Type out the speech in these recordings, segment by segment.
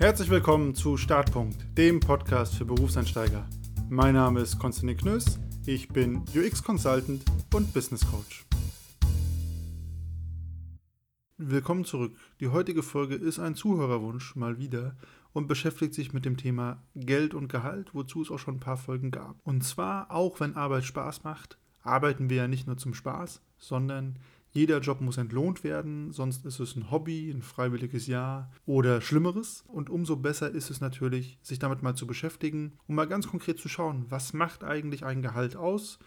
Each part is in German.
Herzlich willkommen zu Startpunkt, dem Podcast für Berufseinsteiger. Mein Name ist Konstantin Knöss, ich bin UX Consultant und Business Coach. Willkommen zurück. Die heutige Folge ist ein Zuhörerwunsch mal wieder und beschäftigt sich mit dem Thema Geld und Gehalt, wozu es auch schon ein paar Folgen gab. Und zwar, auch wenn Arbeit Spaß macht, arbeiten wir ja nicht nur zum Spaß, sondern jeder Job muss entlohnt werden, sonst ist es ein Hobby, ein freiwilliges Jahr oder Schlimmeres. Und umso besser ist es natürlich, sich damit mal zu beschäftigen und mal ganz konkret zu schauen, was macht eigentlich ein Gehalt aus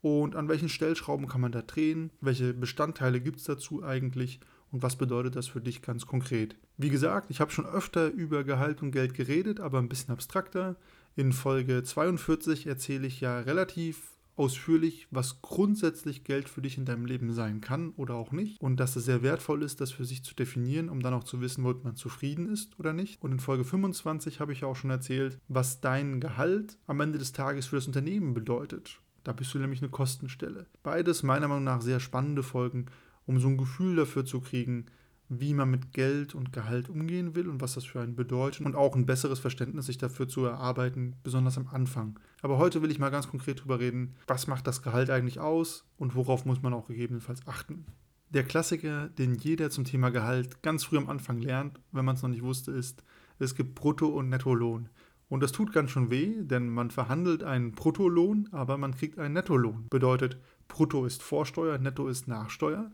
und an welchen Stellschrauben kann man da drehen, welche Bestandteile gibt es dazu eigentlich und was bedeutet das für dich ganz konkret. Wie gesagt, ich habe schon öfter über Gehalt und Geld geredet, aber ein bisschen abstrakter. In Folge 42 erzähle ich ja relativ ausführlich, was grundsätzlich Geld für dich in deinem Leben sein kann oder auch nicht. Und dass es sehr wertvoll ist, das für sich zu definieren, um dann auch zu wissen, ob man zufrieden ist oder nicht. Und in Folge 25 habe ich auch schon erzählt, was dein Gehalt am Ende des Tages für das Unternehmen bedeutet. Da bist du nämlich eine Kostenstelle. Beides meiner Meinung nach sehr spannende Folgen, um so ein Gefühl dafür zu kriegen, wie man mit Geld und Gehalt umgehen will und was das für einen bedeutet und auch ein besseres Verständnis sich dafür zu erarbeiten, besonders am Anfang. Aber heute will ich mal ganz konkret darüber reden, was macht das Gehalt eigentlich aus und worauf muss man auch gegebenenfalls achten. Der Klassiker, den jeder zum Thema Gehalt ganz früh am Anfang lernt, wenn man es noch nicht wusste, ist, es gibt Brutto- und Nettolohn. Und das tut ganz schön weh, denn man verhandelt einen Bruttolohn, aber man kriegt einen Nettolohn. Bedeutet, Brutto ist Vorsteuer, Netto ist Nachsteuer.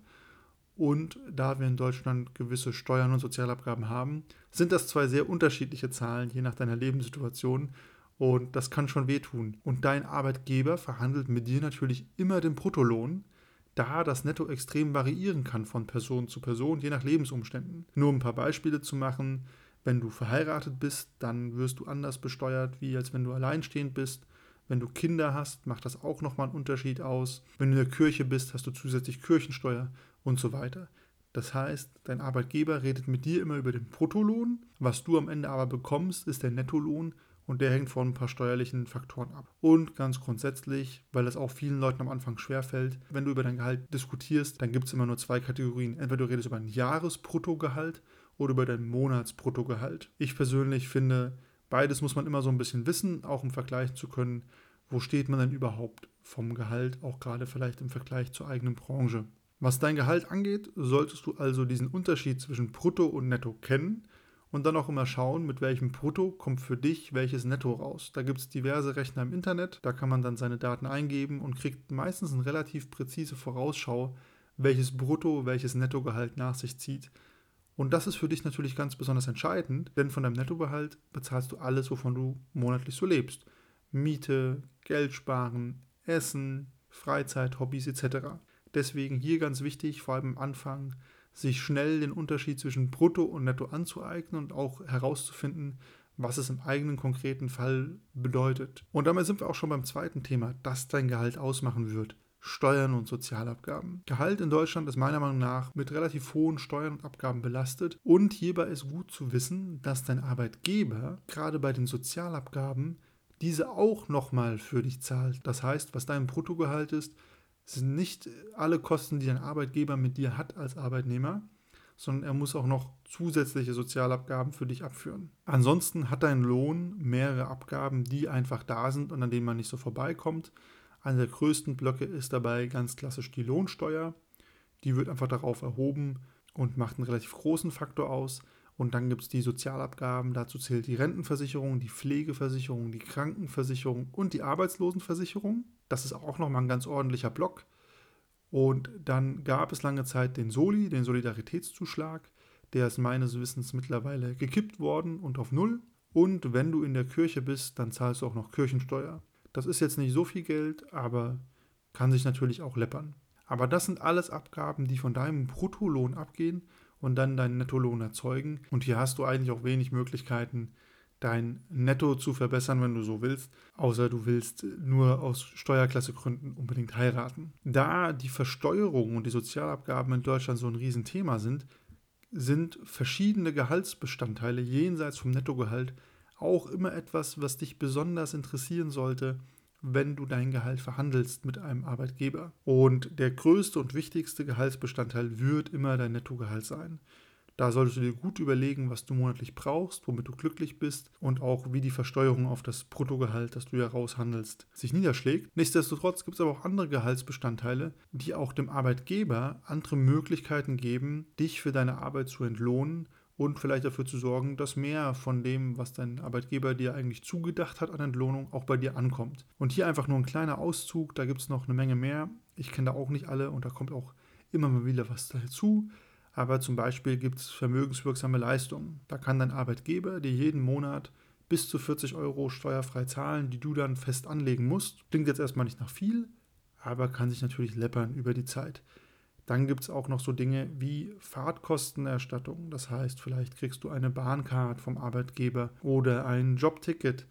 Und da wir in Deutschland gewisse Steuern und Sozialabgaben haben, sind das zwei sehr unterschiedliche Zahlen, je nach deiner Lebenssituation. Und das kann schon wehtun. Und dein Arbeitgeber verhandelt mit dir natürlich immer den Bruttolohn, da das Netto extrem variieren kann von Person zu Person, je nach Lebensumständen. Nur um ein paar Beispiele zu machen, wenn du verheiratet bist, dann wirst du anders besteuert, wie als wenn du alleinstehend bist. Wenn du Kinder hast, macht das auch nochmal einen Unterschied aus. Wenn du in der Kirche bist, hast du zusätzlich Kirchensteuer und so weiter. Das heißt, dein Arbeitgeber redet mit dir immer über den Bruttolohn. Was du am Ende aber bekommst, ist der Nettolohn und der hängt von ein paar steuerlichen Faktoren ab. Und ganz grundsätzlich, weil das auch vielen Leuten am Anfang schwerfällt, wenn du über dein Gehalt diskutierst, dann gibt es immer nur zwei Kategorien. Entweder du redest über ein Jahresbruttogehalt oder über dein Monatsbruttogehalt. Ich persönlich finde, beides muss man immer so ein bisschen wissen, auch im Vergleich zu können, wo steht man denn überhaupt vom Gehalt, auch gerade vielleicht im Vergleich zur eigenen Branche. Was dein Gehalt angeht, solltest du also diesen Unterschied zwischen Brutto und Netto kennen und dann auch immer schauen, mit welchem Brutto kommt für dich welches Netto raus. Da gibt es diverse Rechner im Internet, da kann man dann seine Daten eingeben und kriegt meistens eine relativ präzise Vorausschau, welches Brutto welches Nettogehalt nach sich zieht. Und das ist für dich natürlich ganz besonders entscheidend, denn von deinem Nettogehalt bezahlst du alles, wovon du monatlich so lebst. Miete, Geld sparen, Essen, Freizeit, Hobbys etc. Deswegen hier ganz wichtig, vor allem am Anfang, sich schnell den Unterschied zwischen Brutto und Netto anzueignen und auch herauszufinden, was es im eigenen konkreten Fall bedeutet. Und damit sind wir auch schon beim zweiten Thema, das dein Gehalt ausmachen wird. Steuern und Sozialabgaben. Gehalt in Deutschland ist meiner Meinung nach mit relativ hohen Steuern und Abgaben belastet und hierbei ist gut zu wissen, dass dein Arbeitgeber gerade bei den Sozialabgaben diese auch nochmal für dich zahlt. Das heißt, was dein Bruttogehalt ist, es sind nicht alle Kosten, die dein Arbeitgeber mit dir hat als Arbeitnehmer, sondern er muss auch noch zusätzliche Sozialabgaben für dich abführen. Ansonsten hat dein Lohn mehrere Abgaben, die einfach da sind und an denen man nicht so vorbeikommt. Einer der größten Blöcke ist dabei ganz klassisch die Lohnsteuer. Die wird einfach darauf erhoben und macht einen relativ großen Faktor aus. Und dann gibt es die Sozialabgaben, dazu zählt die Rentenversicherung, die Pflegeversicherung, die Krankenversicherung und die Arbeitslosenversicherung. Das ist auch nochmal ein ganz ordentlicher Block. Und dann gab es lange Zeit den Soli, den Solidaritätszuschlag. Der ist meines Wissens mittlerweile gekippt worden und auf Null. Und wenn du in der Kirche bist, dann zahlst du auch noch Kirchensteuer. Das ist jetzt nicht so viel Geld, aber kann sich natürlich auch läppern. Aber das sind alles Abgaben, die von deinem Bruttolohn abgehen und dann deinen Nettolohn erzeugen. Und hier hast du eigentlich auch wenig Möglichkeiten, dein Netto zu verbessern, wenn du so willst, außer du willst nur aus Steuerklassegründen unbedingt heiraten. Da die Versteuerung und die Sozialabgaben in Deutschland so ein Riesenthema sind, sind verschiedene Gehaltsbestandteile jenseits vom Nettogehalt auch immer etwas, was dich besonders interessieren sollte, wenn du dein Gehalt verhandelst mit einem Arbeitgeber. Und der größte und wichtigste Gehaltsbestandteil wird immer dein Nettogehalt sein. Da solltest du dir gut überlegen, was du monatlich brauchst, womit du glücklich bist und auch wie die Versteuerung auf das Bruttogehalt, das du ja raushandelst, sich niederschlägt. Nichtsdestotrotz gibt es aber auch andere Gehaltsbestandteile, die auch dem Arbeitgeber andere Möglichkeiten geben, dich für deine Arbeit zu entlohnen und vielleicht dafür zu sorgen, dass mehr von dem, was dein Arbeitgeber dir eigentlich zugedacht hat an Entlohnung, auch bei dir ankommt. Und hier einfach nur ein kleiner Auszug, da gibt es noch eine Menge mehr. Ich kenne da auch nicht alle und da kommt auch immer mal wieder was dazu. Aber zum Beispiel gibt es vermögenswirksame Leistungen. Da kann dein Arbeitgeber dir jeden Monat bis zu 40 Euro steuerfrei zahlen, die du dann fest anlegen musst. Klingt jetzt erstmal nicht nach viel, aber kann sich natürlich läppern über die Zeit. Dann gibt es auch noch so Dinge wie Fahrtkostenerstattung. Das heißt, vielleicht kriegst du eine Bahncard vom Arbeitgeber oder ein Jobticket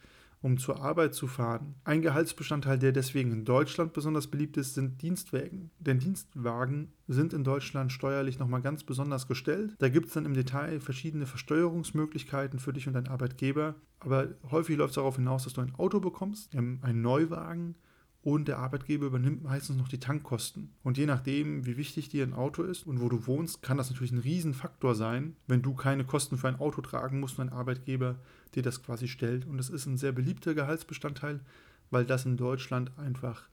um zur Arbeit zu fahren. Ein Gehaltsbestandteil, der deswegen in Deutschland besonders beliebt ist, sind Dienstwagen. Denn Dienstwagen sind in Deutschland steuerlich nochmal ganz besonders gestellt. Da gibt es dann im Detail verschiedene Versteuerungsmöglichkeiten für dich und deinen Arbeitgeber. Aber häufig läuft es darauf hinaus, dass du ein Auto bekommst, einen Neuwagen und der Arbeitgeber übernimmt meistens noch die Tankkosten. Und je nachdem, wie wichtig dir ein Auto ist und wo du wohnst, kann das natürlich ein Riesenfaktor sein, wenn du keine Kosten für ein Auto tragen musst und ein Arbeitgeber dir das quasi stellt. Und das ist ein sehr beliebter Gehaltsbestandteil, weil das in Deutschland einfach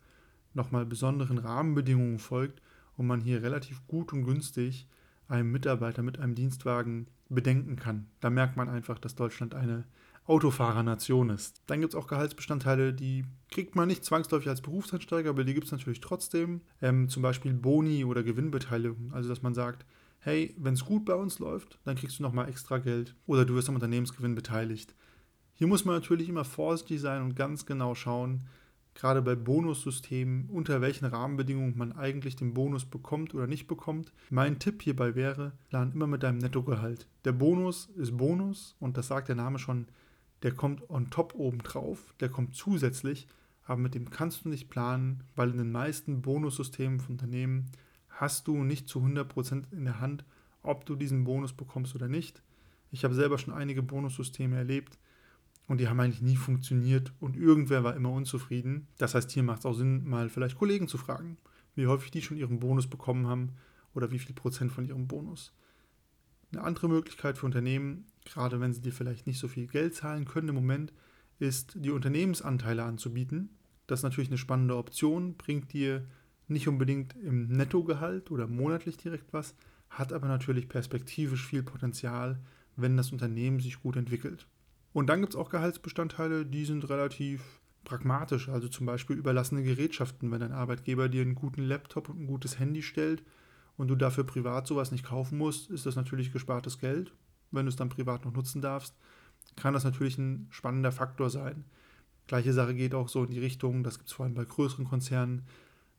nochmal besonderen Rahmenbedingungen folgt und man hier relativ gut und günstig einen Mitarbeiter mit einem Dienstwagen bedenken kann. Da merkt man einfach, dass Deutschland eine Autofahrernation ist. Dann gibt es auch Gehaltsbestandteile, die kriegt man nicht zwangsläufig als Berufseinsteiger, aber die gibt es natürlich trotzdem. Ähm, zum Beispiel Boni oder Gewinnbeteiligung. Also, dass man sagt, hey, wenn es gut bei uns läuft, dann kriegst du nochmal extra Geld oder du wirst am Unternehmensgewinn beteiligt. Hier muss man natürlich immer vorsichtig sein und ganz genau schauen, gerade bei Bonussystemen, unter welchen Rahmenbedingungen man eigentlich den Bonus bekommt oder nicht bekommt. Mein Tipp hierbei wäre, plan immer mit deinem Nettogehalt. Der Bonus ist Bonus und das sagt der Name schon, der kommt on top oben drauf, der kommt zusätzlich, aber mit dem kannst du nicht planen, weil in den meisten Bonussystemen von Unternehmen hast du nicht zu 100% in der Hand, ob du diesen Bonus bekommst oder nicht. Ich habe selber schon einige Bonussysteme erlebt und die haben eigentlich nie funktioniert und irgendwer war immer unzufrieden. Das heißt, hier macht es auch Sinn, mal vielleicht Kollegen zu fragen, wie häufig die schon ihren Bonus bekommen haben oder wie viel Prozent von ihrem Bonus. Eine andere Möglichkeit für Unternehmen, gerade wenn sie dir vielleicht nicht so viel Geld zahlen können im Moment, ist, die Unternehmensanteile anzubieten. Das ist natürlich eine spannende Option, bringt dir nicht unbedingt im Nettogehalt oder monatlich direkt was, hat aber natürlich perspektivisch viel Potenzial, wenn das Unternehmen sich gut entwickelt. Und dann gibt es auch Gehaltsbestandteile, die sind relativ pragmatisch, also zum Beispiel überlassene Gerätschaften. Wenn dein Arbeitgeber dir einen guten Laptop und ein gutes Handy stellt, und du dafür privat sowas nicht kaufen musst, ist das natürlich gespartes Geld. Wenn du es dann privat noch nutzen darfst, kann das natürlich ein spannender Faktor sein. Gleiche Sache geht auch so in die Richtung, das gibt es vor allem bei größeren Konzernen,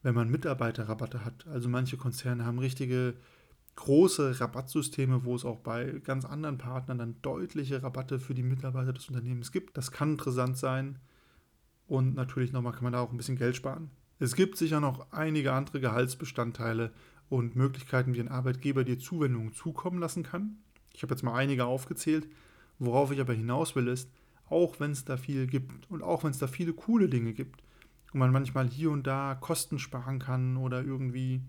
wenn man Mitarbeiterrabatte hat. Also manche Konzerne haben richtige große Rabattsysteme, wo es auch bei ganz anderen Partnern dann deutliche Rabatte für die Mitarbeiter des Unternehmens gibt. Das kann interessant sein und natürlich nochmal kann man da auch ein bisschen Geld sparen. Es gibt sicher noch einige andere Gehaltsbestandteile, und Möglichkeiten, wie ein Arbeitgeber dir Zuwendungen zukommen lassen kann. Ich habe jetzt mal einige aufgezählt. Worauf ich aber hinaus will, ist, auch wenn es da viel gibt und auch wenn es da viele coole Dinge gibt und man manchmal hier und da Kosten sparen kann oder irgendwie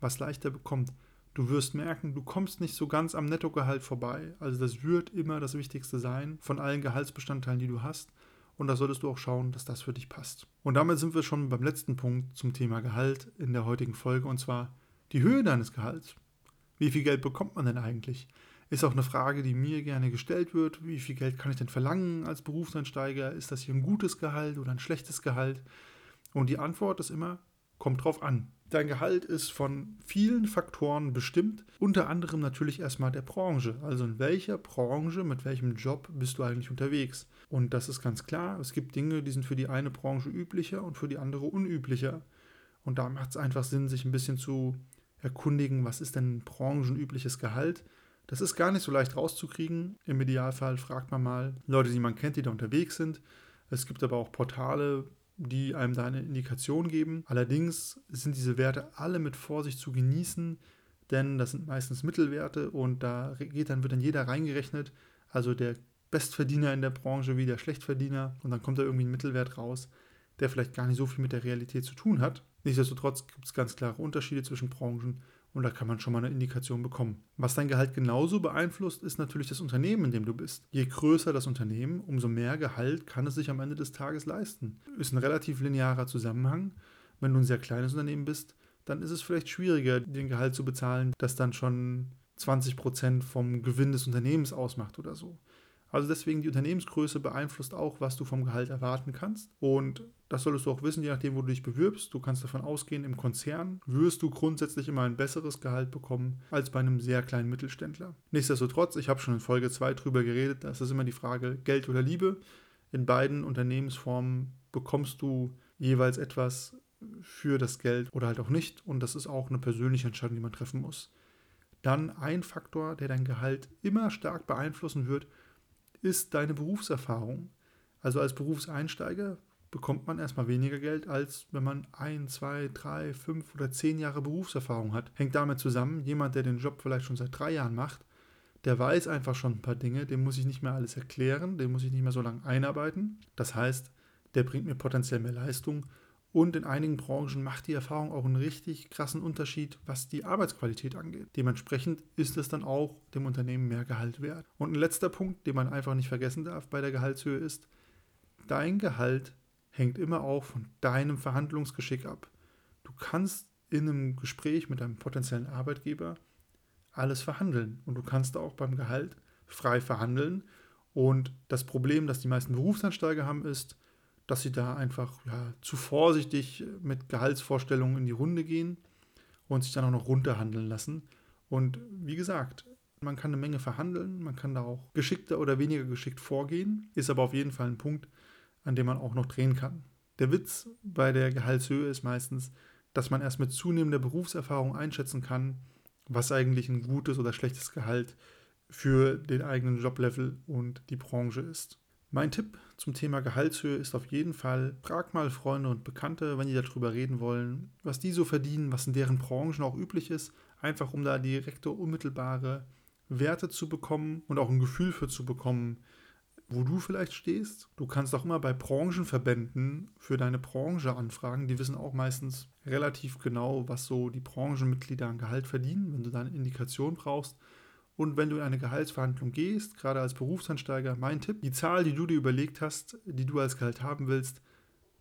was leichter bekommt, du wirst merken, du kommst nicht so ganz am Nettogehalt vorbei. Also das wird immer das Wichtigste sein von allen Gehaltsbestandteilen, die du hast. Und da solltest du auch schauen, dass das für dich passt. Und damit sind wir schon beim letzten Punkt zum Thema Gehalt in der heutigen Folge und zwar die Höhe deines Gehalts. Wie viel Geld bekommt man denn eigentlich? Ist auch eine Frage, die mir gerne gestellt wird. Wie viel Geld kann ich denn verlangen als Berufseinsteiger? Ist das hier ein gutes Gehalt oder ein schlechtes Gehalt? Und die Antwort ist immer, kommt drauf an. Dein Gehalt ist von vielen Faktoren bestimmt, unter anderem natürlich erstmal der Branche. Also in welcher Branche, mit welchem Job bist du eigentlich unterwegs? Und das ist ganz klar, es gibt Dinge, die sind für die eine Branche üblicher und für die andere unüblicher. Und da macht es einfach Sinn, sich ein bisschen zu erkundigen, was ist denn branchenübliches Gehalt. Das ist gar nicht so leicht rauszukriegen. Im Idealfall fragt man mal Leute, die man kennt, die da unterwegs sind. Es gibt aber auch Portale, die einem da eine Indikation geben. Allerdings sind diese Werte alle mit Vorsicht zu genießen, denn das sind meistens Mittelwerte und da geht dann, wird dann jeder reingerechnet, also der Bestverdiener in der Branche wie der Schlechtverdiener und dann kommt da irgendwie ein Mittelwert raus, der vielleicht gar nicht so viel mit der Realität zu tun hat. Nichtsdestotrotz gibt es ganz klare Unterschiede zwischen Branchen Und da kann man schon mal eine Indikation bekommen. Was dein Gehalt genauso beeinflusst, ist natürlich das Unternehmen, in dem du bist. Je größer das Unternehmen, umso mehr Gehalt kann es sich am Ende des Tages leisten. Ist ein relativ linearer Zusammenhang. Wenn du ein sehr kleines Unternehmen bist, dann ist es vielleicht schwieriger, den Gehalt zu bezahlen, das dann schon 20 Prozent vom Gewinn des Unternehmens ausmacht oder so. Also deswegen die Unternehmensgröße beeinflusst auch, was du vom Gehalt erwarten kannst. Und das solltest du auch wissen, je nachdem, wo du dich bewirbst. Du kannst davon ausgehen, im Konzern wirst du grundsätzlich immer ein besseres Gehalt bekommen als bei einem sehr kleinen Mittelständler. Nichtsdestotrotz, ich habe schon in Folge 2 drüber geredet, das ist immer die Frage Geld oder Liebe. In beiden Unternehmensformen bekommst du jeweils etwas für das Geld oder halt auch nicht. Und das ist auch eine persönliche Entscheidung, die man treffen muss. Dann ein Faktor, der dein Gehalt immer stark beeinflussen wird, ist deine Berufserfahrung. Also als Berufseinsteiger bekommt man erstmal weniger Geld, als wenn man ein, zwei, drei, fünf oder zehn Jahre Berufserfahrung hat. Hängt damit zusammen, jemand, der den Job vielleicht schon seit drei Jahren macht, der weiß einfach schon ein paar Dinge, dem muss ich nicht mehr alles erklären, dem muss ich nicht mehr so lange einarbeiten. Das heißt, der bringt mir potenziell mehr Leistung und in einigen Branchen macht die Erfahrung auch einen richtig krassen Unterschied, was die Arbeitsqualität angeht. Dementsprechend ist es dann auch dem Unternehmen mehr Gehalt wert. Und ein letzter Punkt, den man einfach nicht vergessen darf bei der Gehaltshöhe ist, dein Gehalt hängt immer auch von deinem Verhandlungsgeschick ab. Du kannst in einem Gespräch mit einem potenziellen Arbeitgeber alles verhandeln und du kannst auch beim Gehalt frei verhandeln. Und das Problem, das die meisten Berufsansteiger haben, ist, dass sie da einfach ja, zu vorsichtig mit Gehaltsvorstellungen in die Runde gehen und sich dann auch noch runterhandeln lassen. Und wie gesagt, man kann eine Menge verhandeln, man kann da auch geschickter oder weniger geschickt vorgehen, ist aber auf jeden Fall ein Punkt, an dem man auch noch drehen kann. Der Witz bei der Gehaltshöhe ist meistens, dass man erst mit zunehmender Berufserfahrung einschätzen kann, was eigentlich ein gutes oder schlechtes Gehalt für den eigenen Joblevel und die Branche ist. Mein Tipp zum Thema Gehaltshöhe ist auf jeden Fall, frag mal Freunde und Bekannte, wenn die darüber reden wollen, was die so verdienen, was in deren Branchen auch üblich ist, einfach um da direkte, unmittelbare Werte zu bekommen und auch ein Gefühl für zu bekommen, wo du vielleicht stehst. Du kannst auch immer bei Branchenverbänden für deine Branche anfragen. Die wissen auch meistens relativ genau, was so die Branchenmitglieder an Gehalt verdienen. Wenn du da eine Indikation brauchst, und wenn du in eine Gehaltsverhandlung gehst, gerade als Berufsansteiger, mein Tipp, die Zahl, die du dir überlegt hast, die du als Gehalt haben willst,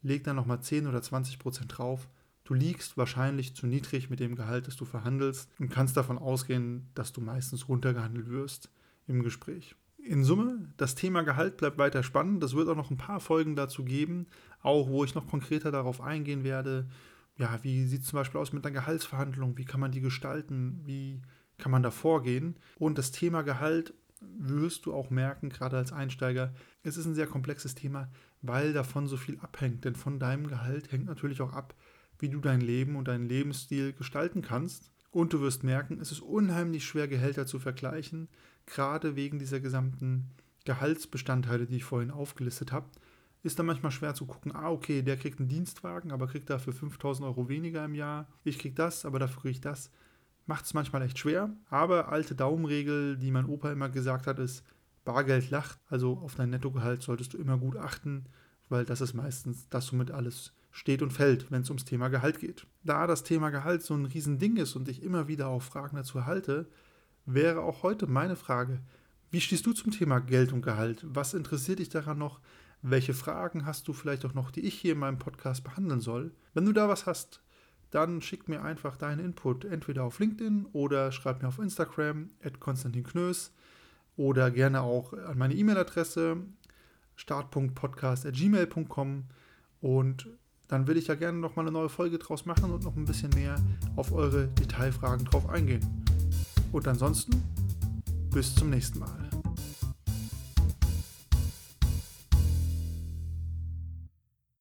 leg da nochmal 10 oder 20 Prozent drauf. Du liegst wahrscheinlich zu niedrig mit dem Gehalt, das du verhandelst und kannst davon ausgehen, dass du meistens runtergehandelt wirst im Gespräch. In Summe, das Thema Gehalt bleibt weiter spannend. Es wird auch noch ein paar Folgen dazu geben, auch wo ich noch konkreter darauf eingehen werde. Ja, wie sieht es zum Beispiel aus mit einer Gehaltsverhandlung? Wie kann man die gestalten? Wie kann man da vorgehen. Und das Thema Gehalt wirst du auch merken, gerade als Einsteiger, es ist ein sehr komplexes Thema, weil davon so viel abhängt. Denn von deinem Gehalt hängt natürlich auch ab, wie du dein Leben und deinen Lebensstil gestalten kannst. Und du wirst merken, es ist unheimlich schwer, Gehälter zu vergleichen, gerade wegen dieser gesamten Gehaltsbestandteile, die ich vorhin aufgelistet habe. Ist dann manchmal schwer zu gucken, ah, okay, der kriegt einen Dienstwagen, aber kriegt dafür 5000 Euro weniger im Jahr. Ich krieg das, aber dafür kriege ich das macht es manchmal echt schwer. Aber alte Daumenregel, die mein Opa immer gesagt hat, ist, Bargeld lacht. Also auf dein Nettogehalt solltest du immer gut achten, weil das ist meistens das, womit alles steht und fällt, wenn es ums Thema Gehalt geht. Da das Thema Gehalt so ein Riesending ist und ich immer wieder auf Fragen dazu erhalte, wäre auch heute meine Frage, wie stehst du zum Thema Geld und Gehalt? Was interessiert dich daran noch? Welche Fragen hast du vielleicht auch noch, die ich hier in meinem Podcast behandeln soll? Wenn du da was hast, dann schick mir einfach deinen Input entweder auf LinkedIn oder schreib mir auf Instagram at Konstantin Knös oder gerne auch an meine E-Mail-Adresse start.podcast.gmail.com und dann will ich ja gerne noch mal eine neue Folge draus machen und noch ein bisschen mehr auf eure Detailfragen drauf eingehen. Und ansonsten bis zum nächsten Mal.